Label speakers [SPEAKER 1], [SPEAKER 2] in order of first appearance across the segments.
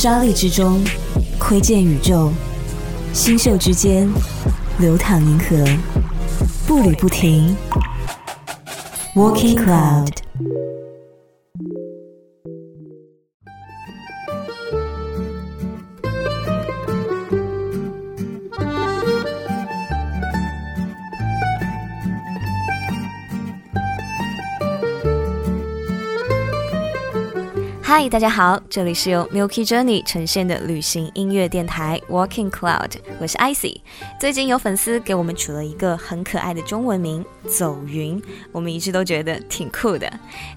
[SPEAKER 1] 沙砾之中窥见宇宙，星宿之间流淌银河，步履不停。Walking Cloud。嗨，大家好，这里是由 Milky Journey 呈现的旅行音乐电台 Walking Cloud，我是 Icy。最近有粉丝给我们取了一个很可爱的中文名“走云”，我们一直都觉得挺酷的。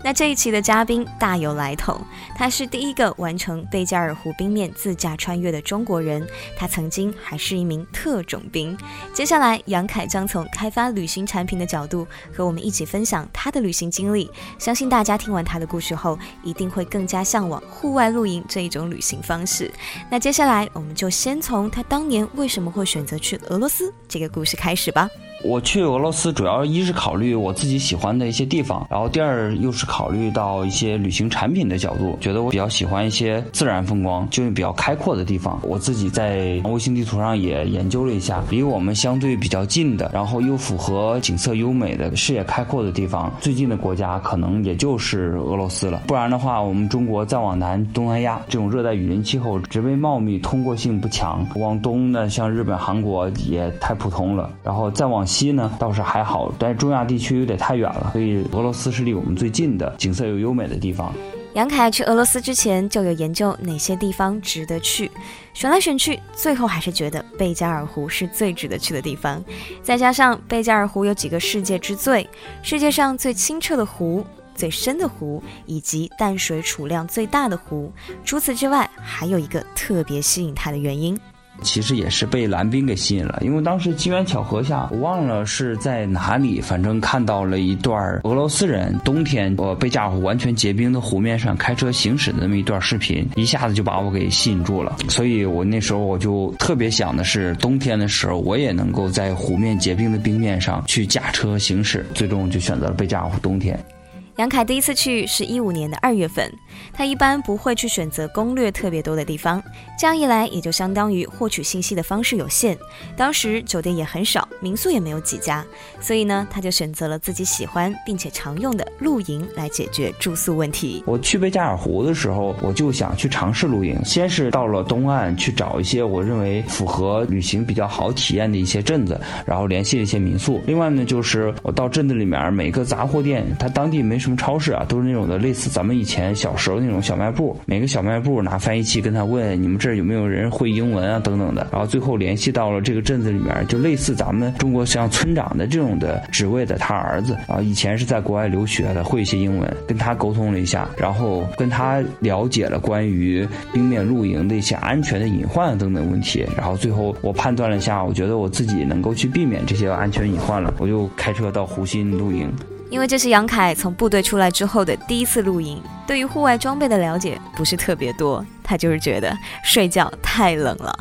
[SPEAKER 1] 那这一期的嘉宾大有来头，他是第一个完成贝加尔湖冰面自驾穿越的中国人，他曾经还是一名特种兵。接下来，杨凯将从开发旅行产品的角度和我们一起分享他的旅行经历。相信大家听完他的故事后，一定会更加。向往户外露营这一种旅行方式。那接下来，我们就先从他当年为什么会选择去俄罗斯这个故事开始吧。
[SPEAKER 2] 我去俄罗斯主要一是考虑我自己喜欢的一些地方，然后第二又是考虑到一些旅行产品的角度，觉得我比较喜欢一些自然风光，就是比较开阔的地方。我自己在卫星地图上也研究了一下，离我们相对比较近的，然后又符合景色优美的视野开阔的地方，最近的国家可能也就是俄罗斯了。不然的话，我们中国再往南，东南亚这种热带雨林气候植被茂密，通过性不强；往东呢，像日本、韩国也太普通了。然后再往西呢倒是还好，但是中亚地区有点太远了，所以俄罗斯是离我们最近的，景色又优美的地方。
[SPEAKER 1] 杨凯去俄罗斯之前就有研究哪些地方值得去，选来选去，最后还是觉得贝加尔湖是最值得去的地方。再加上贝加尔湖有几个世界之最，世界上最清澈的湖、最深的湖，以及淡水储量最大的湖。除此之外，还有一个特别吸引他的原因。
[SPEAKER 2] 其实也是被蓝冰给吸引了，因为当时机缘巧合下，我忘了是在哪里，反正看到了一段俄罗斯人冬天呃贝加尔湖完全结冰的湖面上开车行驶的那么一段视频，一下子就把我给吸引住了。所以我那时候我就特别想的是，冬天的时候我也能够在湖面结冰的冰面上去驾车行驶，最终就选择了贝加尔湖冬天。
[SPEAKER 1] 杨凯第一次去是一五年的二月份，他一般不会去选择攻略特别多的地方，这样一来也就相当于获取信息的方式有限。当时酒店也很少，民宿也没有几家，所以呢，他就选择了自己喜欢并且常用的露营来解决住宿问题。
[SPEAKER 2] 我去贝加尔湖的时候，我就想去尝试露营，先是到了东岸去找一些我认为符合旅行比较好体验的一些镇子，然后联系一些民宿。另外呢，就是我到镇子里面每个杂货店，它当地没什么。超市啊，都是那种的，类似咱们以前小时候那种小卖部。每个小卖部拿翻译器跟他问，你们这儿有没有人会英文啊，等等的。然后最后联系到了这个镇子里面，就类似咱们中国像村长的这种的职位的他儿子啊，以前是在国外留学的，会一些英文，跟他沟通了一下，然后跟他了解了关于冰面露营的一些安全的隐患等等问题。然后最后我判断了一下，我觉得我自己能够去避免这些安全隐患了，我就开车到湖心露营。
[SPEAKER 1] 因为这是杨凯从部队出来之后的第一次露营，对于户外装备的了解不是特别多，他就是觉得睡觉太冷了。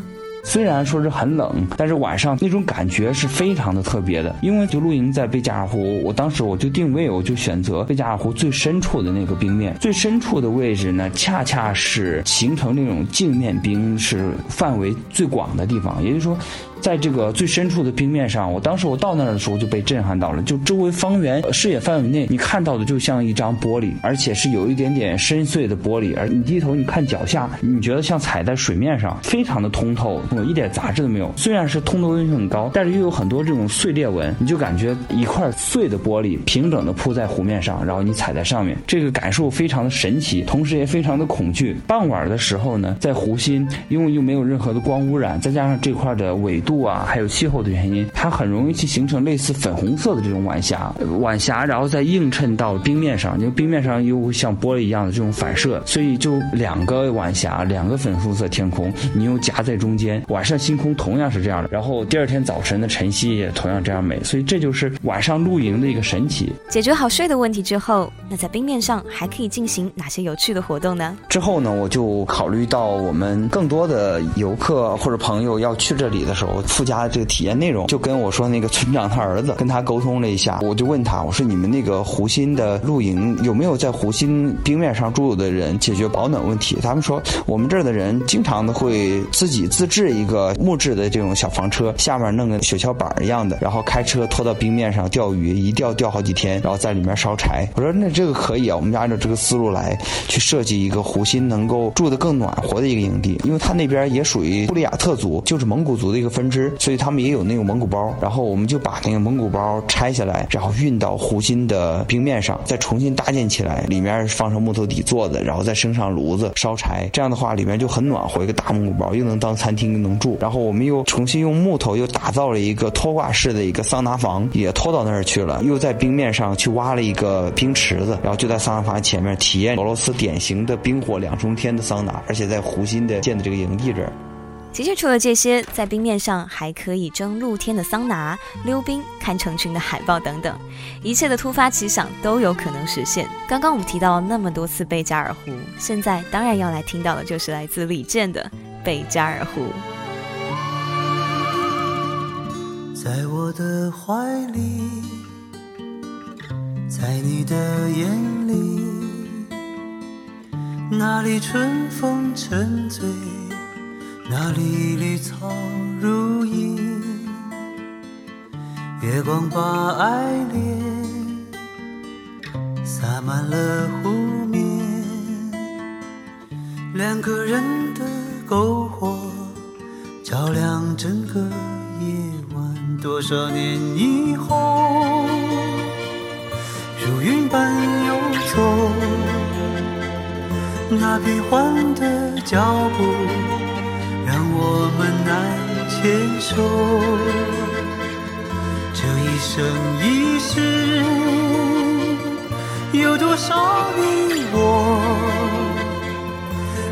[SPEAKER 2] 虽然说是很冷，但是晚上那种感觉是非常的特别的。因为就露营在贝加尔湖，我当时我就定位，我就选择贝加尔湖最深处的那个冰面，最深处的位置呢，恰恰是形成那种镜面冰是范围最广的地方，也就是说。在这个最深处的冰面上，我当时我到那儿的时候就被震撼到了。就周围方圆视野范围内，你看到的就像一张玻璃，而且是有一点点深邃的玻璃。而你低头你看脚下，你觉得像踩在水面上，非常的通透，一点杂质都没有。虽然是通透度很高，但是又有很多这种碎裂纹，你就感觉一块碎的玻璃平整的铺在湖面上，然后你踩在上面，这个感受非常的神奇，同时也非常的恐惧。傍晚的时候呢，在湖心，因为又没有任何的光污染，再加上这块的纬度。度啊，还有气候的原因，它很容易去形成类似粉红色的这种晚霞，晚霞，然后再映衬到冰面上，因为冰面上又像玻璃一样的这种反射，所以就两个晚霞，两个粉红色天空，你又夹在中间，晚上星空同样是这样的，然后第二天早晨的晨曦也同样这样美，所以这就是晚上露营的一个神奇。
[SPEAKER 1] 解决好睡的问题之后，那在冰面上还可以进行哪些有趣的活动呢？
[SPEAKER 2] 之后呢，我就考虑到我们更多的游客或者朋友要去这里的时候。附加的这个体验内容，就跟我说那个村长他儿子跟他沟通了一下，我就问他，我说你们那个湖心的露营有没有在湖心冰面上住的人解决保暖问题？他们说我们这儿的人经常的会自己自制一个木质的这种小房车，下面弄个雪橇板一样的，然后开车拖到冰面上钓鱼，一钓钓好几天，然后在里面烧柴。我说那这个可以啊，我们就按照这个思路来去设计一个湖心能够住得更暖和的一个营地，因为他那边也属于布里亚特族，就是蒙古族的一个分支，所以他们也有那种蒙古包。然后我们就把那个蒙古包拆下来，然后运到湖心的冰面上，再重新搭建起来，里面放上木头底座的，然后再升上炉子烧柴。这样的话，里面就很暖和，一个大蒙古包又能当餐厅又能住。然后我们又重新用木头又打造了一个拖挂式的一个桑拿房，也拖到那儿去了。又在冰面上去挖了一个冰池子，然后就在桑拿房前面体验俄罗斯典型的冰火两重天的桑拿，而且在湖心的建的这个营地这儿。
[SPEAKER 1] 其实除了这些，在冰面上还可以蒸露天的桑拿、溜冰、看成群的海豹等等，一切的突发奇想都有可能实现。刚刚我们提到了那么多次贝加尔湖，现在当然要来听到的就是来自李健的《贝加尔湖》。
[SPEAKER 3] 在我的怀里，在你的眼里，那里春风沉醉。那里绿草如茵，月光把爱恋洒满了湖面，两个人的篝火照亮整个夜晚。多少年以后，如云般游走，那变幻的脚步。牵手，这一生一世，有多少你我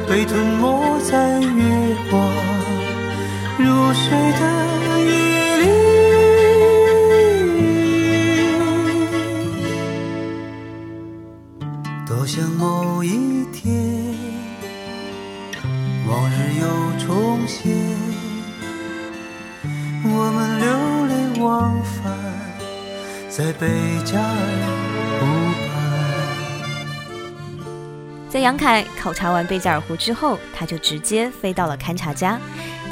[SPEAKER 3] 被吞没在月光如水的夜在贝加尔湖畔。
[SPEAKER 1] 在杨凯考察完贝加尔湖之后，他就直接飞到了勘察家。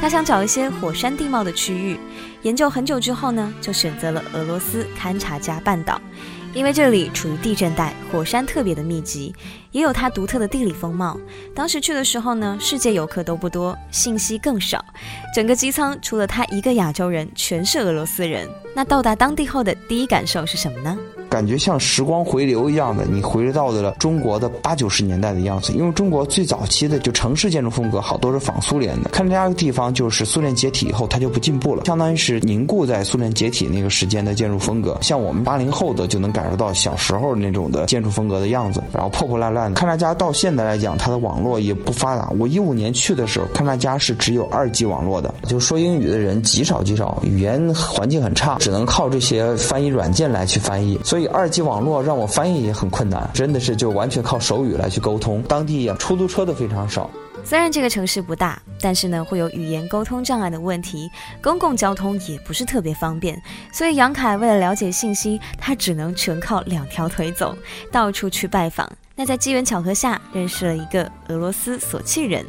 [SPEAKER 1] 他想找一些火山地貌的区域，研究很久之后呢，就选择了俄罗斯勘察家半岛。因为这里处于地震带，火山特别的密集，也有它独特的地理风貌。当时去的时候呢，世界游客都不多，信息更少。整个机舱除了他一个亚洲人，全是俄罗斯人。那到达当地后的第一感受是什么呢？
[SPEAKER 2] 感觉像时光回流一样的，你回到了中国的八九十年代的样子。因为中国最早期的就城市建筑风格好多是仿苏联的。看这样的地方，就是苏联解体以后，它就不进步了，相当于是凝固在苏联解体那个时间的建筑风格。像我们八零后的就能感受到小时候那种的建筑风格的样子，然后破破烂烂的。勘察家到现在来讲，它的网络也不发达。我一五年去的时候，勘察家是只有二 G 网络的，就说英语的人极少极少，语言环境很差，只能靠这些翻译软件来去翻译，所以。二 G 网络让我翻译也很困难，真的是就完全靠手语来去沟通。当地呀，出租车都非常少。
[SPEAKER 1] 虽然这个城市不大，但是呢会有语言沟通障碍的问题，公共交通也不是特别方便。所以杨凯为了了解信息，他只能全靠两条腿走，到处去拜访。那在机缘巧合下认识了一个俄罗斯索契人，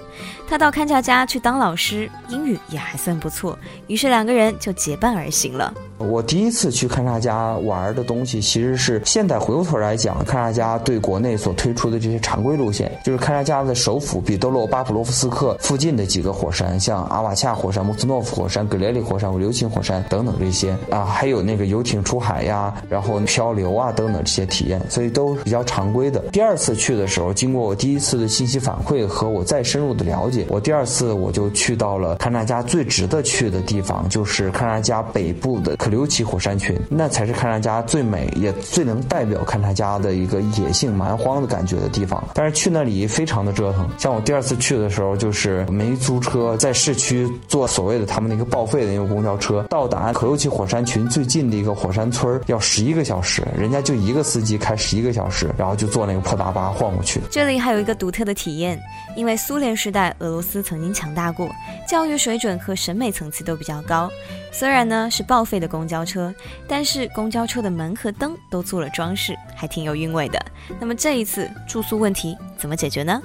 [SPEAKER 1] 他到勘察家去当老师，英语也还算不错，于是两个人就结伴而行了。
[SPEAKER 2] 我第一次去勘察家玩的东西，其实是现在回过头来讲，勘察家对国内所推出的这些常规路线，就是勘察家的首府彼得罗巴普洛夫斯克附近的几个火山，像阿瓦恰火山、穆斯诺夫火山、格雷里火山、流琴火山等等这些啊，还有那个游艇出海呀，然后漂流啊等等这些体验，所以都比较常规的。第二次去的时候，经过我第一次的信息反馈和我再深入的了解，我第二次我就去到了勘察加最值得去的地方，就是勘察加北部的可留奇火山群，那才是勘察加最美也最能代表勘察加的一个野性蛮荒的感觉的地方。但是去那里非常的折腾，像我第二次去的时候，就是没租车，在市区坐所谓的他们那个报废的那个公交车，到达可留奇火山群最近的一个火山村要十一个小时，人家就一个司机开十一个小时，然后就坐那个破大。大巴晃过去。
[SPEAKER 1] 这里还有一个独特的体验，因为苏联时代俄罗斯曾经强大过，教育水准和审美层次都比较高。虽然呢是报废的公交车，但是公交车的门和灯都做了装饰，还挺有韵味的。那么这一次住宿问题怎么解决呢？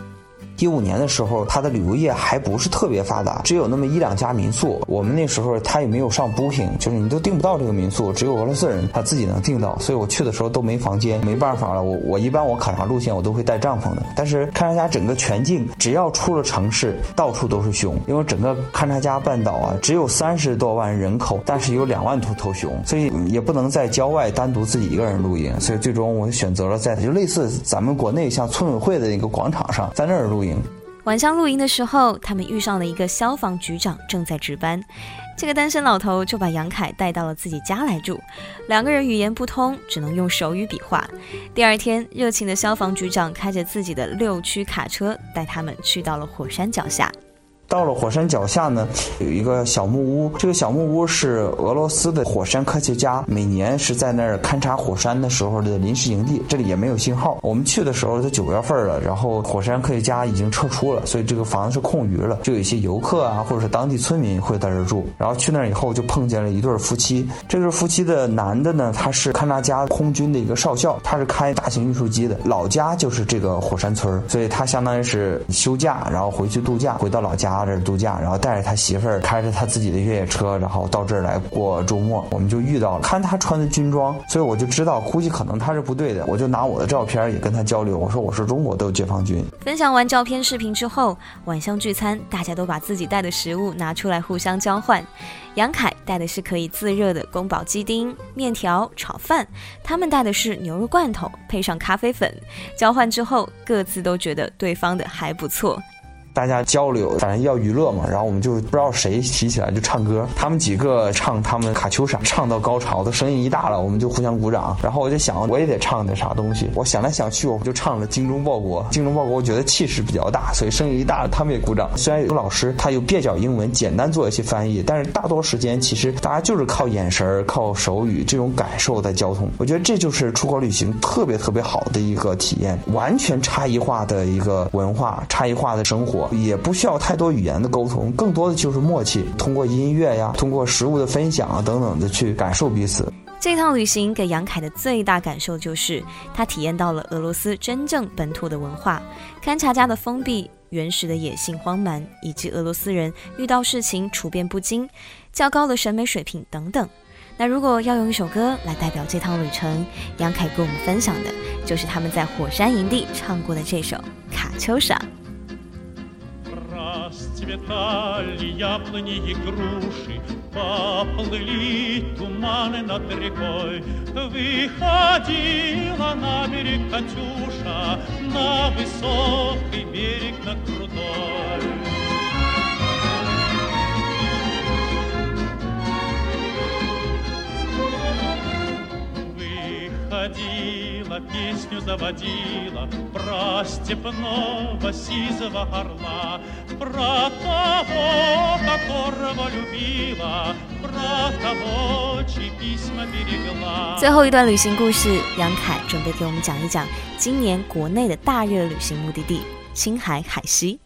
[SPEAKER 2] 一五年的时候，它的旅游业还不是特别发达，只有那么一两家民宿。我们那时候他也没有上 Booking，就是你都订不到这个民宿，只有俄罗斯人他自己能订到。所以我去的时候都没房间，没办法了。我我一般我考察路线我都会带帐篷的。但是勘察加整个全境，只要出了城市，到处都是熊，因为整个勘察加半岛啊只有三十多万人口，但是有两万多头熊，所以也不能在郊外单独自己一个人露营。所以最终我选择了在就类似咱们国内像村委会的一个广场上，在那儿露
[SPEAKER 1] 晚上露营的时候，他们遇上了一个消防局长正在值班。这个单身老头就把杨凯带到了自己家来住，两个人语言不通，只能用手语比划。第二天，热情的消防局长开着自己的六驱卡车，带他们去到了火山脚下。
[SPEAKER 2] 到了火山脚下呢，有一个小木屋。这个小木屋是俄罗斯的火山科学家每年是在那儿勘察火山的时候的临时营地。这里也没有信号。我们去的时候都九月份了，然后火山科学家已经撤出了，所以这个房子是空余了。就有一些游客啊，或者是当地村民会在这儿住。然后去那儿以后，就碰见了一对夫妻。这对夫妻的男的呢，他是勘察加空军的一个少校，他是开大型运输机的，老家就是这个火山村，所以他相当于是休假，然后回去度假，回到老家。这儿度假，然后带着他媳妇儿开着他自己的越野车，然后到这儿来过周末。我们就遇到了，看他穿的军装，所以我就知道，估计可能他是不对的。我就拿我的照片也跟他交流，我说我是中国的解放军。
[SPEAKER 1] 分享完照片、视频之后，晚上聚餐，大家都把自己带的食物拿出来互相交换。杨凯带的是可以自热的宫保鸡丁、面条、炒饭，他们带的是牛肉罐头，配上咖啡粉。交换之后，各自都觉得对方的还不错。
[SPEAKER 2] 大家交流，反正要娱乐嘛，然后我们就不知道谁提起来就唱歌，他们几个唱他们卡秋莎，唱到高潮，的声音一大了，我们就互相鼓掌。然后我就想，我也得唱点啥东西。我想来想去，我就唱了《精忠报国》。《精忠报国》我觉得气势比较大，所以声音一大，他们也鼓掌。虽然有老师他有蹩脚英文，简单做一些翻译，但是大多时间其实大家就是靠眼神、靠手语这种感受在交通。我觉得这就是出国旅行特别特别好的一个体验，完全差异化的一个文化，差异化的生活。也不需要太多语言的沟通，更多的就是默契。通过音乐呀，通过食物的分享啊等等的去感受彼此。
[SPEAKER 1] 这趟旅行给杨凯的最大感受就是，他体验到了俄罗斯真正本土的文化，勘察家的封闭、原始的野性荒蛮，以及俄罗斯人遇到事情处变不惊、较高的审美水平等等。那如果要用一首歌来代表这趟旅程，杨凯跟我们分享的就是他们在火山营地唱过的这首《卡秋莎》。
[SPEAKER 4] Расцветали яблони и груши, Поплыли туманы над рекой. Выходила на берег Катюша, На высокий берег, на крутой. Выходила, песню заводила Про степного сизого орла, Про того, которого любила, Про того, чьи письма берегла.
[SPEAKER 1] 最后一段旅行故事，杨凯准备给我们讲一讲今年国内的大热旅行目的地——青海海西。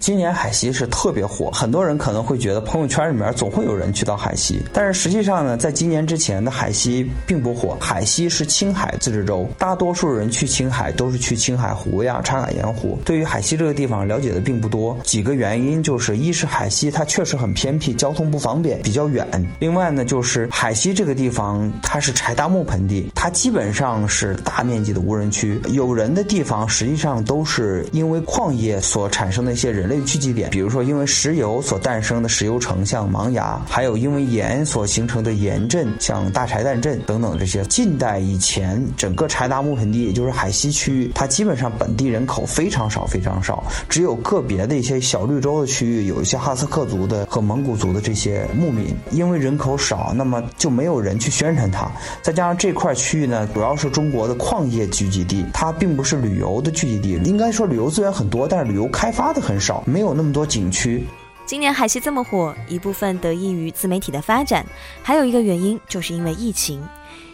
[SPEAKER 2] 今年海西是特别火，很多人可能会觉得朋友圈里面总会有人去到海西，但是实际上呢，在今年之前的海西并不火。海西是青海自治州，大多数人去青海都是去青海湖呀、茶卡盐湖。对于海西这个地方了解的并不多，几个原因就是：一是海西它确实很偏僻，交通不方便，比较远；另外呢，就是海西这个地方它是柴达木盆地，它基本上是大面积的无人区，有人的地方实际上都是因为矿业所产生的一些人。人类聚集点，比如说因为石油所诞生的石油城，像芒崖；还有因为盐所形成的盐镇，像大柴旦镇等等这些。近代以前，整个柴达木盆地，也就是海西区域，它基本上本地人口非常少，非常少，只有个别的一些小绿洲的区域，有一些哈萨克族的和蒙古族的这些牧民。因为人口少，那么就没有人去宣传它。再加上这块区域呢，主要是中国的矿业聚集地，它并不是旅游的聚集地。应该说旅游资源很多，但是旅游开发的很少。没有那么多景区。
[SPEAKER 1] 今年海西这么火，一部分得益于自媒体的发展，还有一个原因就是因为疫情。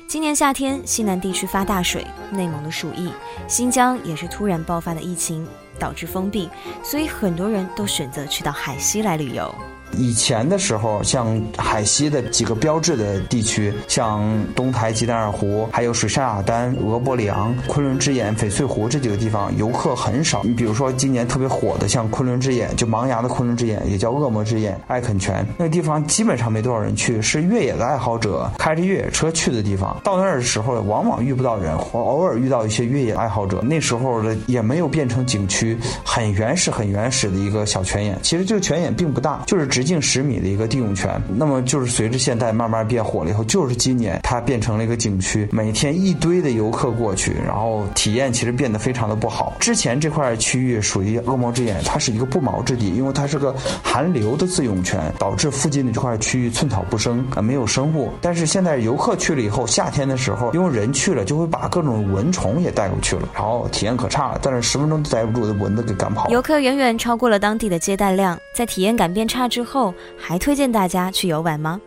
[SPEAKER 1] 今年夏天，西南地区发大水，内蒙的鼠疫，新疆也是突然爆发的疫情，导致封闭，所以很多人都选择去到海西来旅游。
[SPEAKER 2] 以前的时候，像海西的几个标志的地区，像东台吉丹尔湖，还有水上雅丹、俄伯里昂、昆仑之眼、翡翠湖这几个地方，游客很少。你比如说今年特别火的，像昆仑之眼，就茫崖的昆仑之眼，也叫恶魔之眼、艾肯泉，那个地方基本上没多少人去，是越野的爱好者开着越野车去的地方。到那儿的时候，往往遇不到人，或偶尔遇到一些越野爱好者。那时候的也没有变成景区，很原始、很原始的一个小泉眼。其实这个泉眼并不大，就是只直径十米的一个地涌泉。那么就是随着现在慢慢变火了以后，就是今年它变成了一个景区，每天一堆的游客过去，然后体验其实变得非常的不好。之前这块区域属于恶魔之眼，它是一个不毛之地，因为它是个寒流的自涌泉，导致附近的这块区域寸草不生啊，没有生物。但是现在游客去了以后，夏天的时候，因为人去了，就会把各种蚊虫也带过去了，然后体验可差了，但是十分钟都待不住，的蚊子给赶跑了。
[SPEAKER 1] 游客远远超过了当地的接待量，在体验感变差之后，后还推荐大家去游玩吗？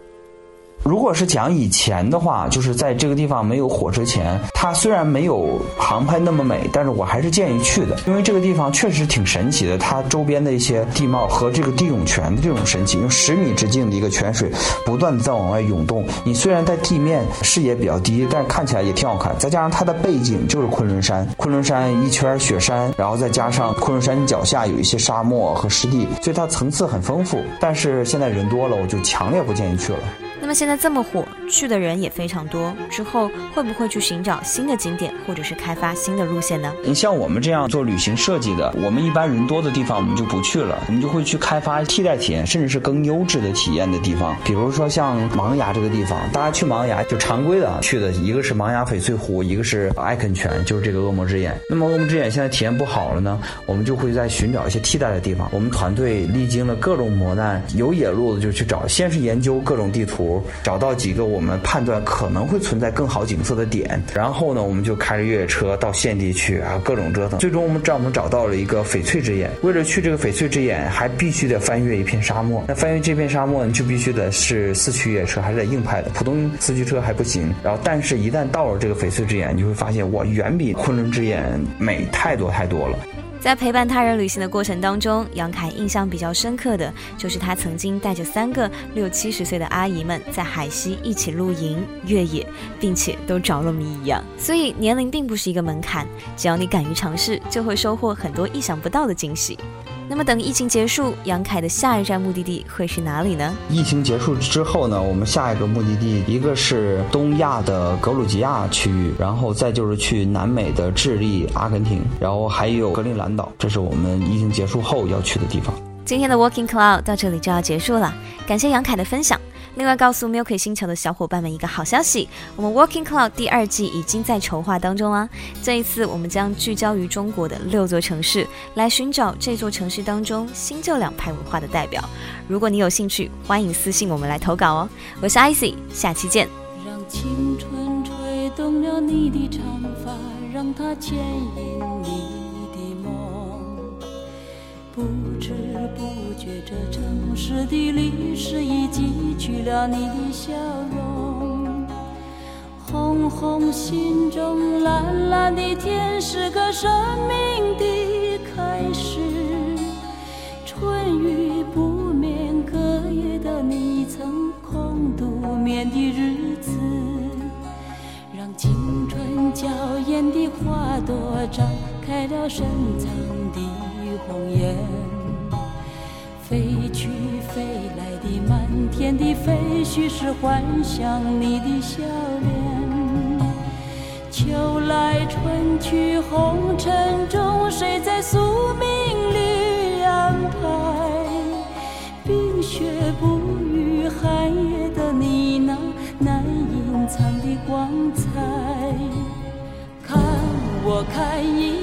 [SPEAKER 2] 如果是讲以前的话，就是在这个地方没有火车前，它虽然没有航拍那么美，但是我还是建议去的，因为这个地方确实挺神奇的。它周边的一些地貌和这个地涌泉的这种神奇，用十米直径的一个泉水不断的在往外涌动。你虽然在地面视野比较低，但看起来也挺好看。再加上它的背景就是昆仑山，昆仑山一圈雪山，然后再加上昆仑山脚下有一些沙漠和湿地，所以它层次很丰富。但是现在人多了，我就强烈不建议去了。
[SPEAKER 1] 那么现在这么火，去的人也非常多，之后会不会去寻找新的景点，或者是开发新的路线呢？
[SPEAKER 5] 你像我们这样做旅行设计的，我们一般人多的地方我们就不去了，我们就会去开发替代体验，甚至是更优质的体验的地方。比如说像盲崖这个地方，大家去盲崖就常规的啊去的一个是盲崖翡翠湖，一个是艾肯泉，就是这个恶魔之眼。那么恶魔之眼现在体验不好了呢，我们就会在寻找一些替代的地方。我们团队历经了各种磨难，有野路子就去找，先是研究各种地图。找到几个我们判断可能会存在更好景色的点，然后呢，我们就开着越野车到现地去啊，各种折腾。最终我们让我们找到了一个翡翠之眼。为了去这个翡翠之眼，还必须得翻越一片沙漠。那翻越这片沙漠，你就必须得是四驱越野车，还是得硬派的，普通四驱车还不行。然后，但是一旦到了这个翡翠之眼，你就会发现哇，远比昆仑之眼美太多太多了。
[SPEAKER 1] 在陪伴他人旅行的过程当中，杨凯印象比较深刻的就是他曾经带着三个六七十岁的阿姨们在海西一起露营越野，并且都着了迷一样。所以年龄并不是一个门槛，只要你敢于尝试，就会收获很多意想不到的惊喜。那么等疫情结束，杨凯的下一站目的地会是哪里呢？
[SPEAKER 2] 疫情结束之后呢，我们下一个目的地一个是东亚的格鲁吉亚区域，然后再就是去南美的智利、阿根廷，然后还有格陵兰岛，这是我们疫情结束后要去的地方。
[SPEAKER 1] 今天的 Walking Cloud 到这里就要结束了，感谢杨凯的分享。另外，告诉 Milky 星球的小伙伴们一个好消息，我们 Walking Cloud 第二季已经在筹划当中啦。这一次，我们将聚焦于中国的六座城市，来寻找这座城市当中新旧两派文化的代表。如果你有兴趣，欢迎私信我们来投稿哦。我是 Icy，下期见。
[SPEAKER 6] 让青春吹动了你的长发，让它牵引你的梦。不知不觉，这城市的历史已记取了你的笑容。红红心中，蓝蓝的天是个生命的开始。春雨不眠，隔夜的你曾空独眠的日子，让青春娇艳的花朵绽开了深藏的红颜。飞去飞来的满天的飞絮是幻想你的笑脸。秋来春去红尘中，谁在宿命里安排？冰雪不语，寒夜的你那难隐藏的光彩。看我看一，